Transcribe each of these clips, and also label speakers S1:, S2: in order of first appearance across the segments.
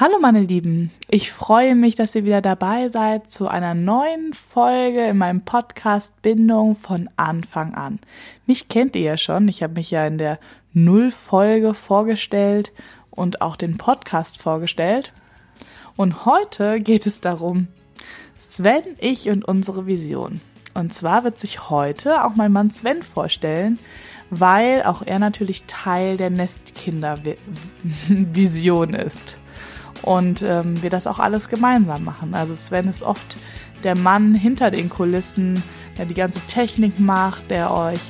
S1: Hallo meine Lieben, ich freue mich, dass ihr wieder dabei seid zu einer neuen Folge in meinem Podcast Bindung von Anfang an. Mich kennt ihr ja schon, ich habe mich ja in der Null-Folge vorgestellt und auch den Podcast vorgestellt. Und heute geht es darum, Sven, ich und unsere Vision. Und zwar wird sich heute auch mein Mann Sven vorstellen, weil auch er natürlich Teil der Nestkinder-Vision ist und ähm, wir das auch alles gemeinsam machen. Also Sven ist oft der Mann hinter den Kulissen, der die ganze Technik macht, der euch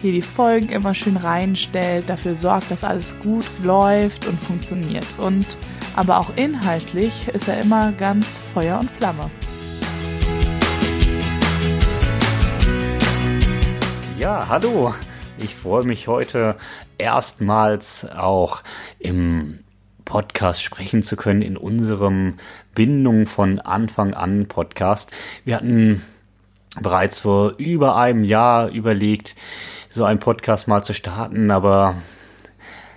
S1: hier die Folgen immer schön reinstellt, dafür sorgt, dass alles gut läuft und funktioniert. Und aber auch inhaltlich ist er immer ganz Feuer und Flamme.
S2: Ja, hallo. Ich freue mich heute erstmals auch im Podcast sprechen zu können in unserem Bindung von Anfang an Podcast. Wir hatten bereits vor über einem Jahr überlegt, so einen Podcast mal zu starten, aber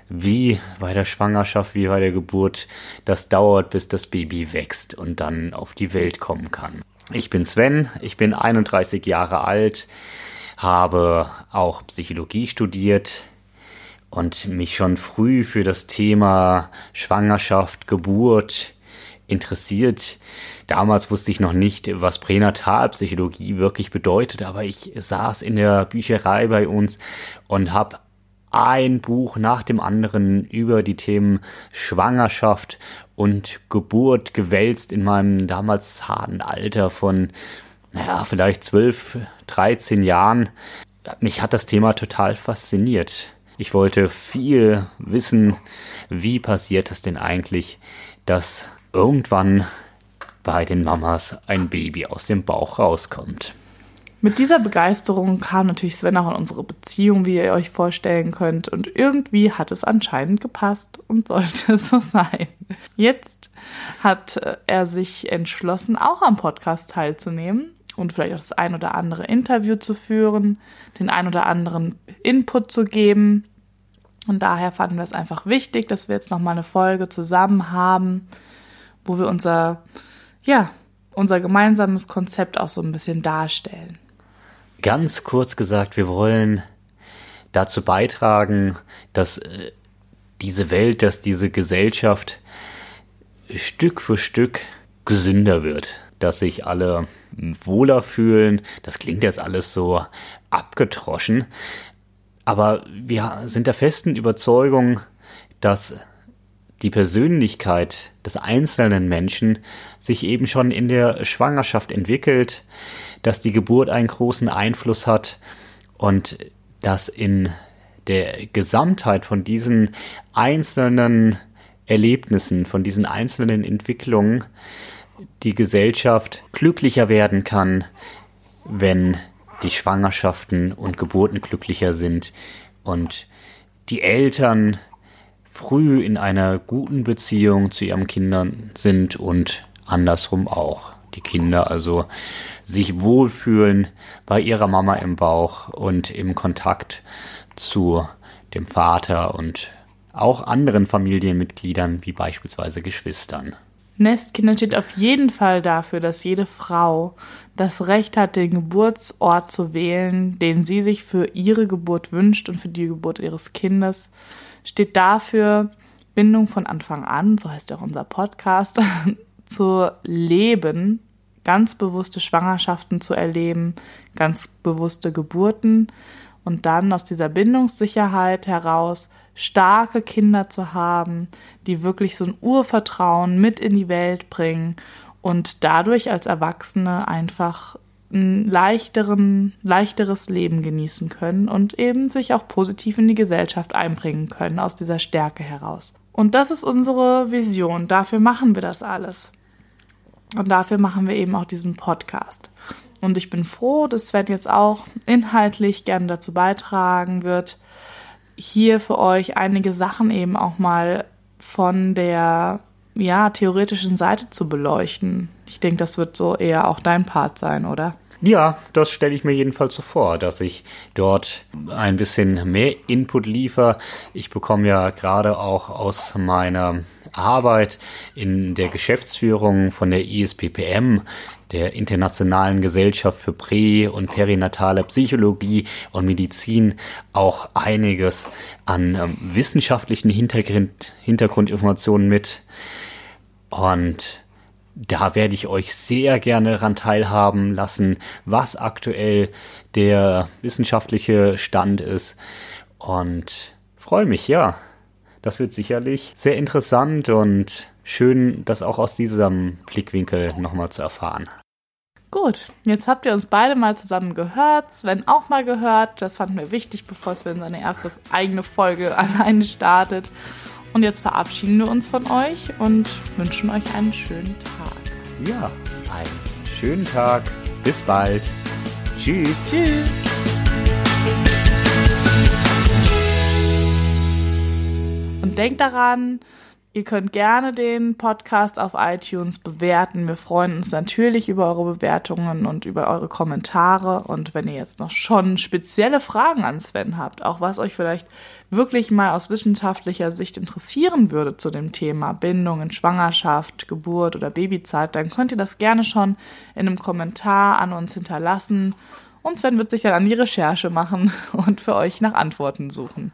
S2: wie bei der Schwangerschaft, wie bei der Geburt, das dauert, bis das Baby wächst und dann auf die Welt kommen kann. Ich bin Sven, ich bin 31 Jahre alt, habe auch Psychologie studiert, und mich schon früh für das Thema Schwangerschaft, Geburt interessiert. Damals wusste ich noch nicht, was Pränatalpsychologie wirklich bedeutet, aber ich saß in der Bücherei bei uns und habe ein Buch nach dem anderen über die Themen Schwangerschaft und Geburt gewälzt in meinem damals harten Alter von, naja, vielleicht 12, 13 Jahren. Mich hat das Thema total fasziniert. Ich wollte viel wissen, wie passiert es denn eigentlich, dass irgendwann bei den Mamas ein Baby aus dem Bauch rauskommt.
S1: Mit dieser Begeisterung kam natürlich Sven auch in unsere Beziehung, wie ihr euch vorstellen könnt. Und irgendwie hat es anscheinend gepasst und sollte so sein. Jetzt hat er sich entschlossen, auch am Podcast teilzunehmen und vielleicht auch das ein oder andere Interview zu führen, den ein oder anderen Input zu geben. Und daher fanden wir es einfach wichtig, dass wir jetzt nochmal eine Folge zusammen haben, wo wir unser, ja, unser gemeinsames Konzept auch so ein bisschen darstellen.
S2: Ganz kurz gesagt, wir wollen dazu beitragen, dass äh, diese Welt, dass diese Gesellschaft Stück für Stück gesünder wird dass sich alle wohler fühlen. Das klingt jetzt alles so abgetroschen. Aber wir sind der festen Überzeugung, dass die Persönlichkeit des einzelnen Menschen sich eben schon in der Schwangerschaft entwickelt, dass die Geburt einen großen Einfluss hat und dass in der Gesamtheit von diesen einzelnen Erlebnissen, von diesen einzelnen Entwicklungen die Gesellschaft glücklicher werden kann, wenn die Schwangerschaften und Geburten glücklicher sind und die Eltern früh in einer guten Beziehung zu ihren Kindern sind und andersrum auch. Die Kinder also sich wohlfühlen bei ihrer Mama im Bauch und im Kontakt zu dem Vater und auch anderen Familienmitgliedern wie beispielsweise Geschwistern.
S1: Nestkinder steht auf jeden Fall dafür, dass jede Frau das Recht hat, den Geburtsort zu wählen, den sie sich für ihre Geburt wünscht und für die Geburt ihres Kindes. Steht dafür, Bindung von Anfang an, so heißt ja auch unser Podcast, zu leben, ganz bewusste Schwangerschaften zu erleben, ganz bewusste Geburten und dann aus dieser Bindungssicherheit heraus starke Kinder zu haben, die wirklich so ein Urvertrauen mit in die Welt bringen und dadurch als Erwachsene einfach ein leichteren, leichteres Leben genießen können und eben sich auch positiv in die Gesellschaft einbringen können aus dieser Stärke heraus. Und das ist unsere Vision. Dafür machen wir das alles. Und dafür machen wir eben auch diesen Podcast. Und ich bin froh, dass Sven jetzt auch inhaltlich gerne dazu beitragen wird, hier für euch einige Sachen eben auch mal von der ja, theoretischen Seite zu beleuchten. Ich denke, das wird so eher auch dein Part sein, oder?
S2: Ja, das stelle ich mir jedenfalls so vor, dass ich dort ein bisschen mehr Input liefere. Ich bekomme ja gerade auch aus meiner Arbeit in der Geschäftsführung von der ISPPM, der Internationalen Gesellschaft für Prä- und Perinatale Psychologie und Medizin, auch einiges an ähm, wissenschaftlichen Hintergrund, Hintergrundinformationen mit. Und da werde ich euch sehr gerne daran teilhaben lassen, was aktuell der wissenschaftliche Stand ist. Und freue mich, ja. Das wird sicherlich sehr interessant und schön, das auch aus diesem Blickwinkel nochmal zu erfahren.
S1: Gut, jetzt habt ihr uns beide mal zusammen gehört, Sven auch mal gehört. Das fanden wir wichtig, bevor Sven seine erste eigene Folge alleine startet. Und jetzt verabschieden wir uns von euch und wünschen euch einen schönen Tag.
S2: Ja, einen schönen Tag. Bis bald. Tschüss.
S1: Tschüss. Und denkt daran, Ihr könnt gerne den Podcast auf iTunes bewerten. Wir freuen uns natürlich über eure Bewertungen und über eure Kommentare. Und wenn ihr jetzt noch schon spezielle Fragen an Sven habt, auch was euch vielleicht wirklich mal aus wissenschaftlicher Sicht interessieren würde zu dem Thema Bindung in Schwangerschaft, Geburt oder Babyzeit, dann könnt ihr das gerne schon in einem Kommentar an uns hinterlassen. Und Sven wird sich dann an die Recherche machen und für euch nach Antworten suchen.